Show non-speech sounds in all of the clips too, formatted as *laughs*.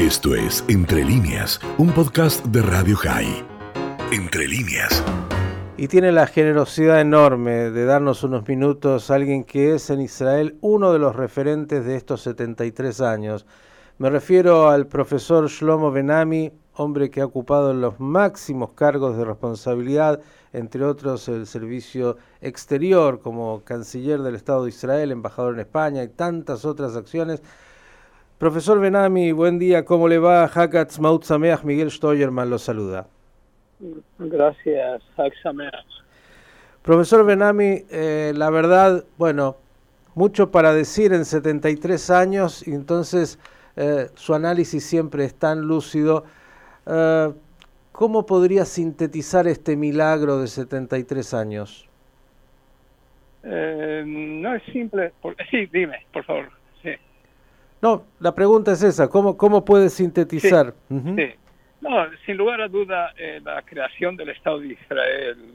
Esto es Entre líneas, un podcast de Radio High. Entre líneas. Y tiene la generosidad enorme de darnos unos minutos alguien que es en Israel uno de los referentes de estos 73 años. Me refiero al profesor Shlomo Benami, hombre que ha ocupado los máximos cargos de responsabilidad, entre otros el servicio exterior como canciller del Estado de Israel, embajador en España y tantas otras acciones. Profesor Benami, buen día, ¿cómo le va? Hakatz Maut Sameach, Miguel Steuerman lo saluda. Gracias, Hak Profesor Benami, eh, la verdad, bueno, mucho para decir en 73 años, y entonces eh, su análisis siempre es tan lúcido. Eh, ¿Cómo podría sintetizar este milagro de 73 años? no es simple. *laughs* sí, dime, por favor. No, la pregunta es esa, ¿cómo, cómo puede sintetizar? Sí, No, sin lugar a duda, eh, la creación del Estado de Israel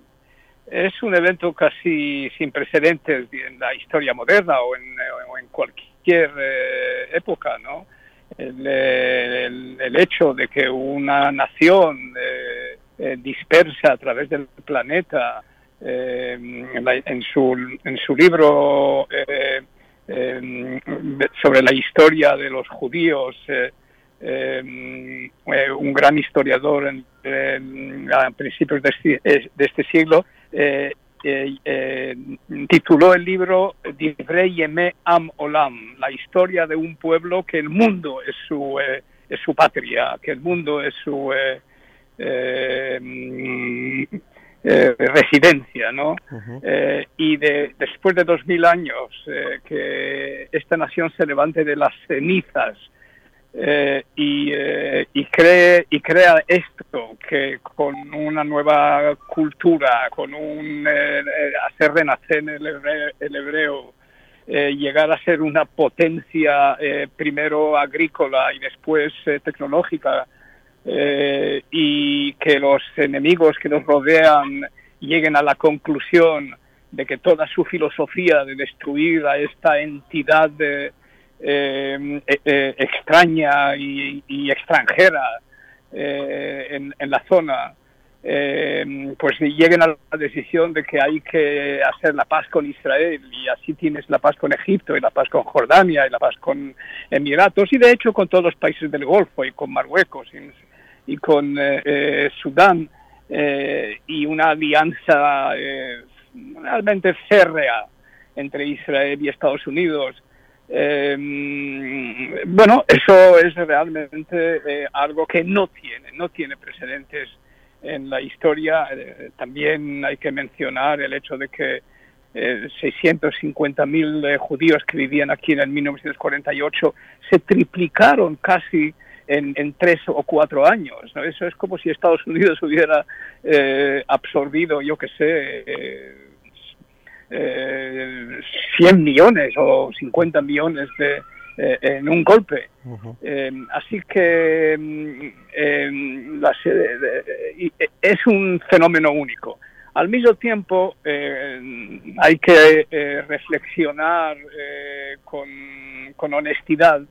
es un evento casi sin precedentes en la historia moderna o en, en cualquier eh, época, ¿no? El, el, hecho de que una nación eh, dispersa a través del planeta en, su, en su libro eh, sobre la historia de los judíos, eh, em, eh, un gran historiador a principios de este, de este siglo, tituló el libro Divrei Yeme Am Olam, la historia de un pueblo que el mundo es su, es su patria, que el mundo es su eh, residencia, ¿no? Eh, y de, después de dos mil años eh, que esta nación se levante de las cenizas y, y, cree, y crea esto, que con una nueva cultura, con un hacer renacer el hebreo, el hebreo llegar a ser una potencia primero agrícola y después tecnológica, eh, y que los enemigos que nos rodean lleguen a la conclusión de que toda su filosofía de destruir a esta entidad eh, eh, extraña y, extranjera en, la zona, pues lleguen a la decisión de que hay que hacer la paz con Israel. Y así tienes la paz con Egipto y la paz con Jordania y la paz con Emiratos y de hecho con todos los países del Golfo y con Marruecos con eh, eh, Sudán eh, y una alianza realmente férrea entre Israel y Estados Unidos. bueno, eso es realmente algo que no tiene, no tiene precedentes en la historia. también hay que mencionar el hecho de que 650.000 judíos que vivían aquí en el 1948 se triplicaron casi en, tres o cuatro años. ¿no? Eso es como si Estados Unidos *laughs* hubiera eh, absorbido, yo qué sé, eh, 100 eh, millones o 50 millones de, eh, en un golpe. así que mm, la, es un fenómeno único. Al mismo tiempo, hay que reflexionar con, con honestidad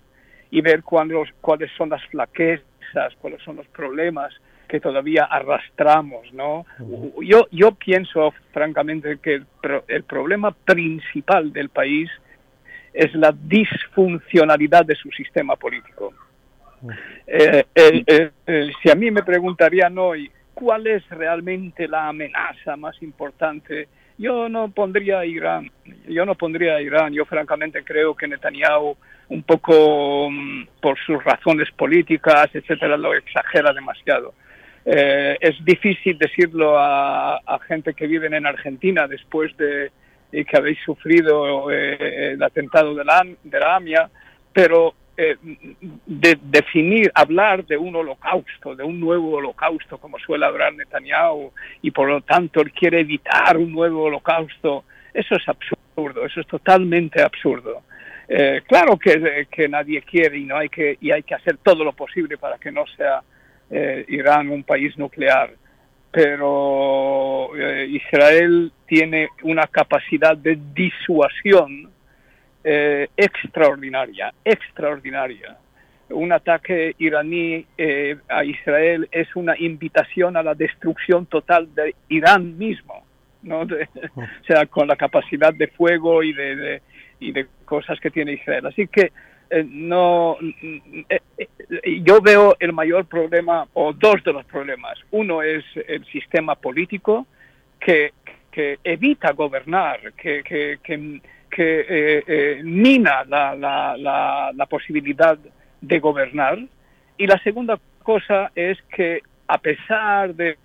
y ver cuáles son las flaquezas, cuáles son los problemas que todavía arrastramos, ¿no? Yo, yo pienso francamente que el, problema principal del país es la disfuncionalidad de su sistema político. Eh, si a mí me preguntarían hoy cuál es realmente la amenaza más importante, yo no pondría a Irán. Yo no pondría a Irán. Yo francamente creo que Netanyahu un poco mm, por sus razones políticas, etcétera, lo exagera demasiado. Eh, es difícil decirlo a, gente que viven en Argentina después de, que habéis sufrido eh, el atentado de la, de la AMIA, pero eh, de definir, hablar de un holocausto, de un nuevo holocausto, como suele hablar Netanyahu, y por lo tanto él quiere evitar un nuevo holocausto, eso es absurdo, eso es totalmente absurdo. Eh, claro que, que, nadie quiere y no hay que y hay que hacer todo lo posible para que no sea eh, Irán un país nuclear pero eh, Israel tiene una capacidad de disuasión extraordinaria extraordinaria un ataque iraní eh, a Israel es una invitación a la destrucción total de Irán mismo, ¿no? *laughs* o sea, con la capacidad de fuego y de, y de cosas que tiene Israel. Así que eh, no, eh, yo veo el mayor problema, o dos de los problemas. Uno es el sistema político que, que evita gobernar, que, que, que, que mina la, la, la, la posibilidad de gobernar. Y la segunda cosa es que a pesar de,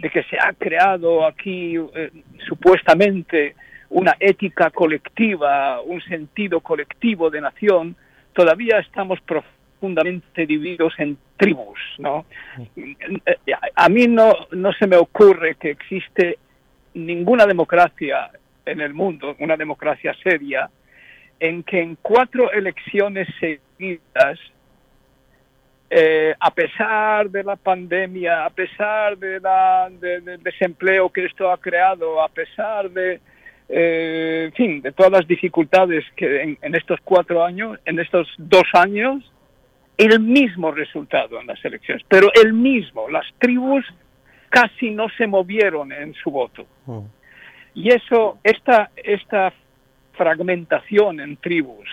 que se ha creado aquí eh, supuestamente una ética colectiva, un sentido colectivo de nación, todavía estamos profundamente divididos en tribus, ¿no? A mí no, no se me ocurre que existe ninguna democracia en el mundo, una democracia seria, en que en cuatro elecciones seguidas, eh, a pesar de la pandemia, a pesar de la, del desempleo que esto ha creado, a pesar de, eh, fin, de todas las dificultades que en, en, estos cuatro años, en estos dos años, el mismo resultado en las elecciones, pero el mismo. Las tribus casi no se movieron en su voto. Mm. Y eso, esta, esta fragmentación en tribus.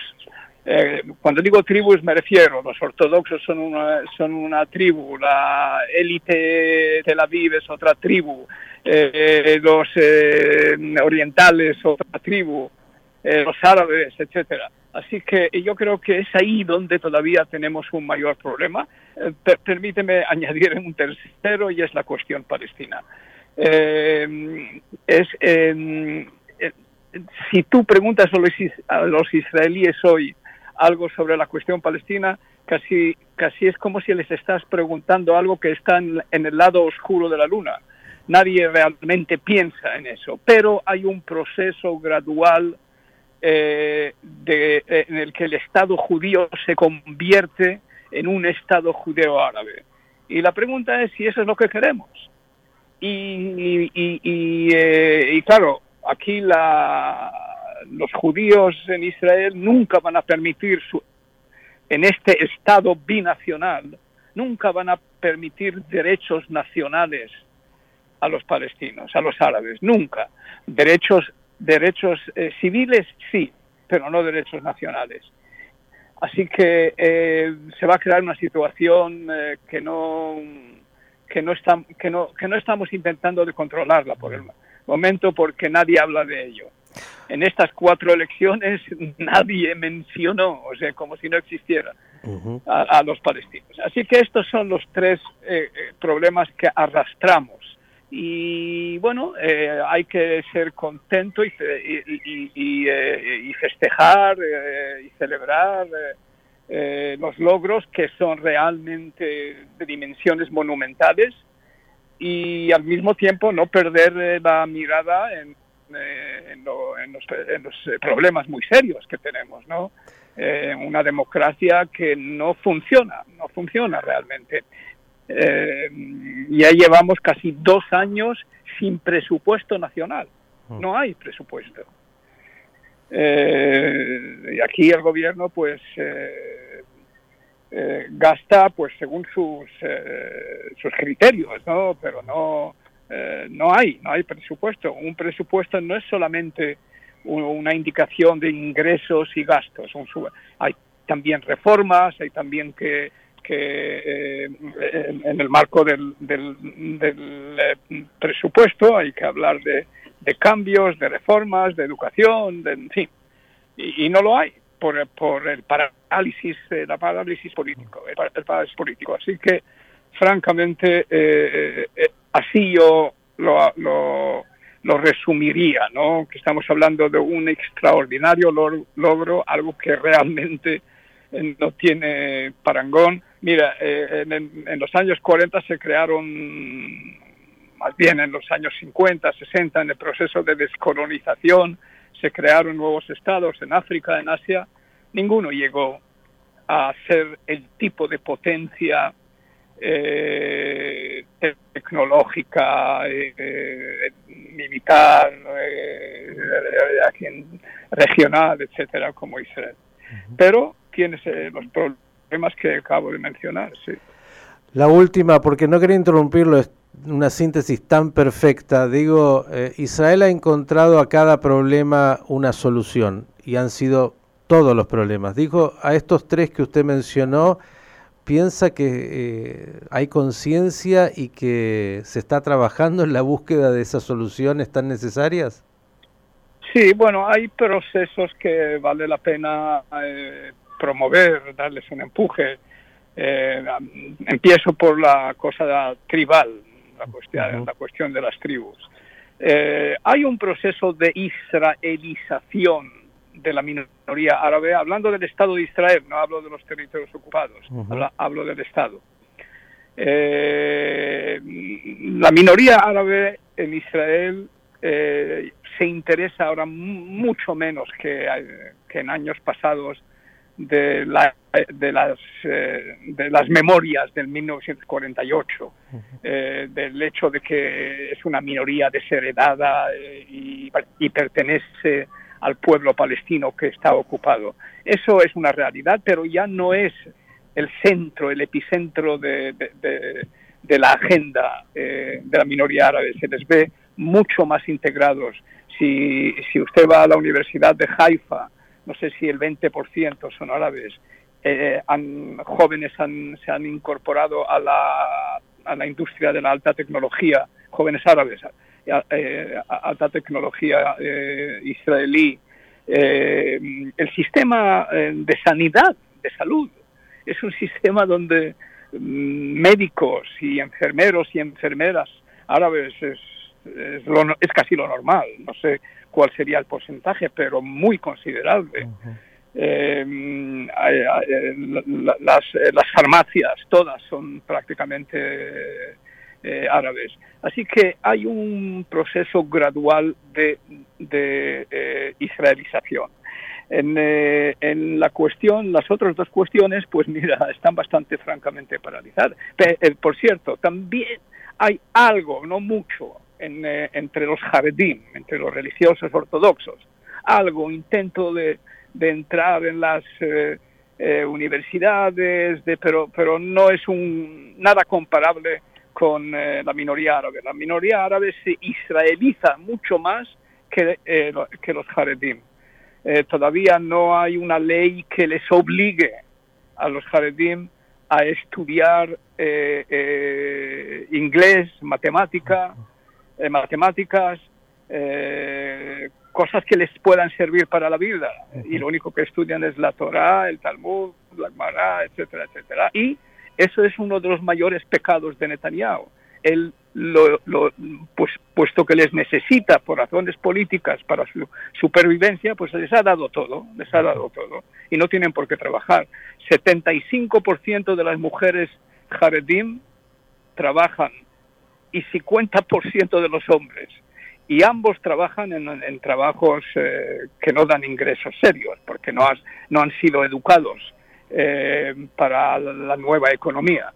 Eh, cuando digo tribus me refiero, los ortodoxos son una, son una tribu, la élite de Tel Aviv es otra tribu, eh, los eh, orientales otra tribu, los árabes, etcétera. Así que yo creo que es ahí donde todavía tenemos un mayor problema. permíteme *laughs* añadir un tercero y es la cuestión palestina. Es si tú preguntas a los, israelíes hoy algo sobre la cuestión palestina, casi, casi es como si les estás preguntando algo que está en, el lado oscuro de la luna. Nadie realmente piensa en eso, pero hay un proceso gradual eh, eh, en el que el Estado judío se convierte en un Estado judeo-árabe. Y la pregunta es si eso es lo que queremos. Y, eh, y claro, aquí la, los judíos en Israel nunca van a permitir su, en este Estado binacional, nunca van a permitir derechos nacionales a los palestinos, a los árabes, nunca. Derechos, derechos eh, civiles sí, pero no derechos nacionales. Así que eh, se va a crear una situación eh, que no que no, que, no, que no estamos intentando de controlarla por el, momento porque nadie habla de ello. En estas cuatro elecciones *laughs* nadie mencionó, o sea, como si no existiera, a, los palestinos. Así que estos son los tres eh, eh, problemas que arrastramos. Y bueno, eh, hay que ser contento y, y, festejar y celebrar los logros que son realmente de dimensiones monumentales y al mismo tiempo no perder eh, la mirada en, eh, los, eh, problemas muy serios que tenemos, ¿no? una democracia que no funciona, no funciona realmente. ya llevamos casi dos años sin presupuesto nacional, mm. no hay presupuesto. Y aquí el gobierno, pues, eh, gasta pues según sus, eh, sus criterios, ¿no? Pero no, eh, no hay, no hay presupuesto. Un presupuesto no es solamente una indicación de ingresos y gastos. hay también reformas, hay también que, que en, el marco del, del, presupuesto hay que hablar de, de, cambios, de reformas, de educación, de, en fin. y no lo hay por, por el parálisis, eh, la parálisis político, el, parálisis político. Así que, francamente, eh, eh, así yo lo, lo, resumiría, ¿no? Que estamos hablando de un extraordinario logro, algo que realmente no tiene parangón. Mira, en, en, los años 40 se crearon, más bien en los años 50, 60, en el proceso de descolonización, se crearon nuevos estados en África, en Asia, ninguno llegó a ser el tipo de potencia eh, tecnológica, eh, militar, eh, regional, etcétera, como Israel. Pero tiene los problemas que acabo de mencionar. Sí. La última, porque no quería interrumpirlo, es una síntesis tan perfecta. Digo, eh, Israel ha encontrado a cada problema una solución y han sido todos los problemas. Dijo a estos tres que usted mencionó, piensa que eh, hay conciencia y que se está trabajando en la búsqueda de esas soluciones tan necesarias? Sí, bueno, hay procesos que vale la pena eh, promover, darles un empuje. Eh, empiezo por la cosa tribal, la cuestión, la cuestión de las tribus. hay un proceso de israelización de la minoría árabe, hablando del Estado de Israel, no hablo de los territorios ocupados, hablo del Estado. Eh, la minoría árabe en Israel eh, se interesa ahora mucho menos que, que en años pasados de, la, de, las, eh, de las memorias del 1948, del hecho de que es una minoría desheredada y, y pertenece al pueblo palestino que está ocupado. Eso es una realidad, pero ya no es el centro, el epicentro de, la agenda eh, de la minoría árabe. Se les ve mucho más integrados. Si, usted va a la Universidad de Haifa, no sé si el 20% son árabes, eh, jóvenes se han incorporado a la, a la industria de la alta tecnología, jóvenes árabes, eh, alta tecnología eh, israelí, eh, el sistema de sanidad, de salud, es un sistema donde mm, médicos y enfermeros y enfermeras árabes es, es, casi lo normal. No sé cuál sería el porcentaje, pero muy considerable. las, las farmacias, todas son prácticamente eh, árabes. Así que hay un proceso gradual de, eh, israelización. Eh, en, la cuestión, las otras dos cuestiones, pues mira, *laughs* están bastante francamente paralizadas. por cierto, también hay algo, no mucho, entre los jaredín, entre los religiosos ortodoxos, algo, intento de, entrar en las universidades, de, pero, pero no es un nada comparable con eh, la minoría árabe. La minoría árabe se israeliza mucho más que, eh, que los jaredim. Eh, todavía no hay una ley que les obligue a los jaredim a estudiar inglés, matemática, matemáticas, cosas que les puedan servir para la vida. Y lo único que estudian es la Torah, el Talmud, la Gemara, etcétera, etcétera. Y eso es uno de los mayores pecados de Netanyahu. Él, lo, pues, puesto que les necesita por razones políticas para su supervivencia, pues les ha dado todo, les ha dado todo. Y no tienen por qué trabajar. 75% de las mujeres jaredim trabajan y 50% de los hombres. Y ambos trabajan en, trabajos eh, que no dan ingresos serios, porque no, no han sido educados eh, para la nueva economía.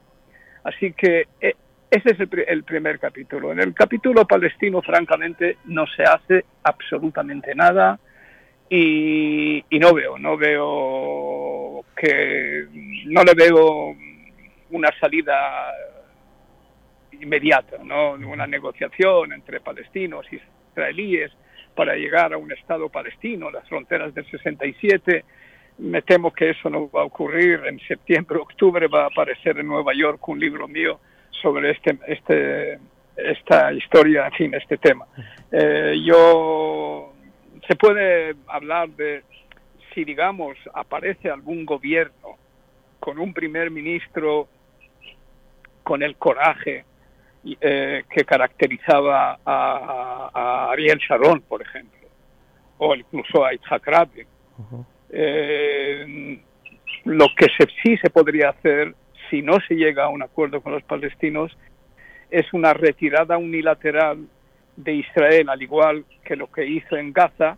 Así que eh, ese es el, primer capítulo. En el capítulo palestino, francamente, no se hace absolutamente nada y, no veo, no veo que, no le veo una salida inmediata, ¿no? Una negociación entre palestinos y israelíes para llegar a un Estado palestino, las fronteras del 67 me temo que eso no va a ocurrir. En septiembre, octubre va a aparecer en Nueva York un libro mío sobre este, este, esta historia, en fin, este tema. Eh, yo, se puede hablar de si, digamos, aparece algún gobierno con un primer ministro con el coraje eh, que caracterizaba a, Ariel Sharon, por ejemplo, o incluso a Itzhak Rabin. Eh, lo que sí se podría hacer si no se llega a un acuerdo con los palestinos es una retirada unilateral de Israel, al igual que lo que hizo en Gaza,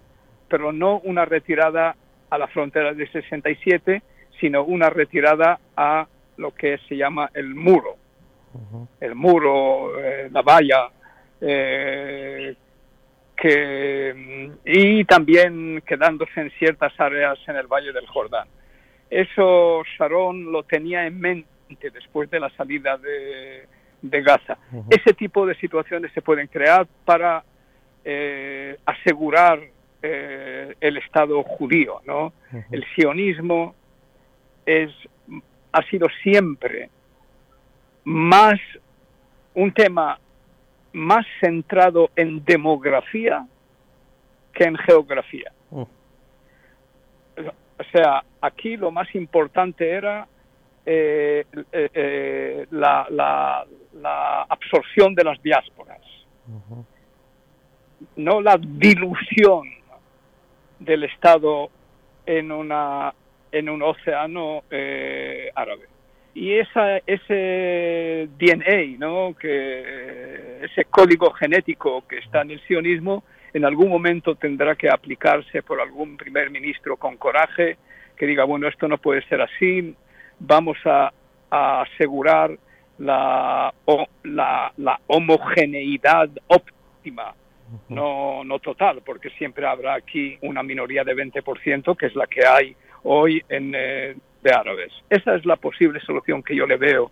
pero no una retirada a la frontera de 67, sino una retirada a lo que se llama el muro. El muro, eh, la valla, eh, que, y también quedándose en ciertas áreas en el Valle del Jordán. eso Sharon lo tenía en mente después de la salida de, Gaza. Ese tipo de situaciones se pueden crear para eh, asegurar eh, el Estado judío. ¿no? El sionismo es, ha sido siempre más un tema más centrado en demografía que en geografía. O sea, aquí lo más importante era eh, eh, la, la, absorción de las diásporas, no la dilución del Estado en, una, en un océano eh, árabe. Y esa, ese DNA, ¿no? que, ese código genético que está en el sionismo, en algún momento tendrá que aplicarse por algún primer ministro con coraje que diga, bueno, esto no puede ser así, vamos a, asegurar la, la, la homogeneidad óptima no, no total, porque siempre habrá aquí una minoría de 20%, que es la que hay hoy en, eh, de árabes. Esa es la posible solución que yo le veo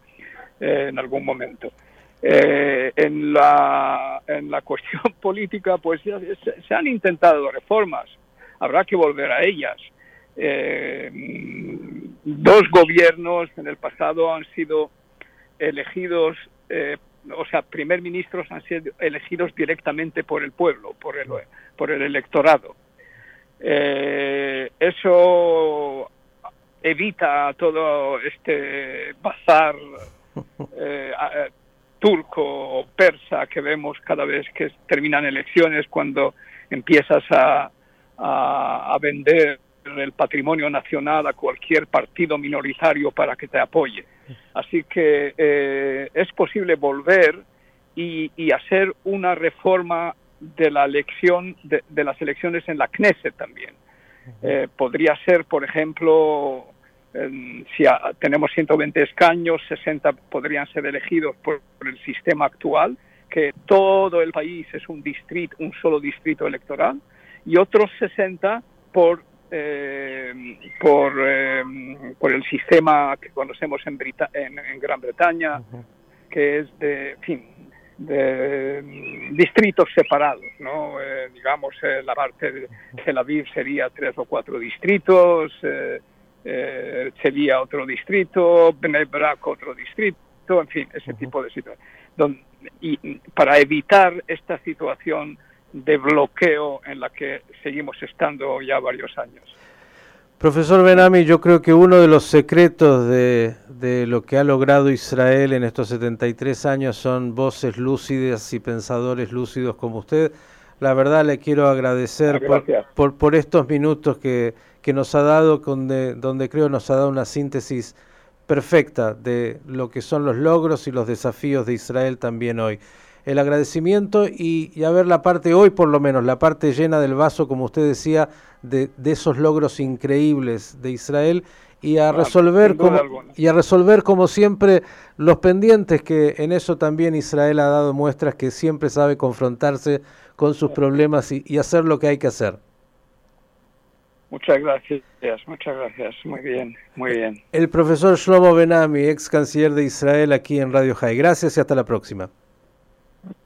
eh, en algún momento. Eh, en, la, en la *laughs* cuestión política, pues se, han intentado reformas, habrá que volver a ellas. dos gobiernos en el pasado han sido elegidos o sea, primer ministros han sido elegidos directamente por el pueblo, por el, por el electorado. Eh, eso evita todo este bazar *laughs* eh, turco o persa que vemos cada vez que terminan elecciones cuando empiezas a, a, a vender el patrimonio nacional a cualquier partido minoritario para que te apoye. Así que eh, es posible volver y, hacer una reforma de la elección de, las elecciones en la Knesset también. Eh, podría ser, por ejemplo, si tenemos 120 escaños, 60 podrían ser elegidos por, el sistema actual, que todo el país es un distrito, un solo distrito electoral, y otros 60 por eh, por, eh, por el sistema que conocemos en, en, Gran Bretaña, que es de, fin, de distritos separados, ¿no? Eh, digamos, eh, la parte de Tel Aviv sería tres o cuatro distritos, sería otro distrito, Bnei otro distrito, en fin, ese tipo de situaciones. y para evitar esta situación de bloqueo en la que seguimos estando ya varios años. Profesor Benami, yo creo que uno de los secretos de, de, lo que ha logrado Israel en estos 73 años son voces lúcidas y pensadores lúcidos como usted. La verdad le quiero agradecer por, por, estos minutos que, que nos ha dado, donde, donde creo nos ha dado una síntesis perfecta de lo que son los logros y los desafíos de Israel también hoy. El agradecimiento y, a ver la parte hoy, por lo menos, la parte llena del vaso, como usted decía, de, esos logros increíbles de Israel y a resolver como, y a resolver como siempre los pendientes que en eso también Israel ha dado muestras que siempre sabe confrontarse con sus problemas y, hacer lo que hay que hacer. Muchas gracias, muchas gracias. Muy bien, muy bien. El profesor Shlomo Benami, ex canciller de Israel, aquí en Radio High. Gracias y hasta la próxima.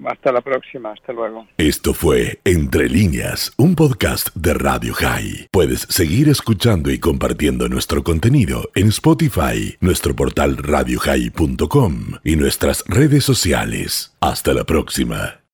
Hasta la próxima, hasta luego. Esto fue Entre líneas, un podcast de Radio High. Puedes seguir escuchando y compartiendo nuestro contenido en Spotify, nuestro portal radiohigh.com y nuestras redes sociales. Hasta la próxima.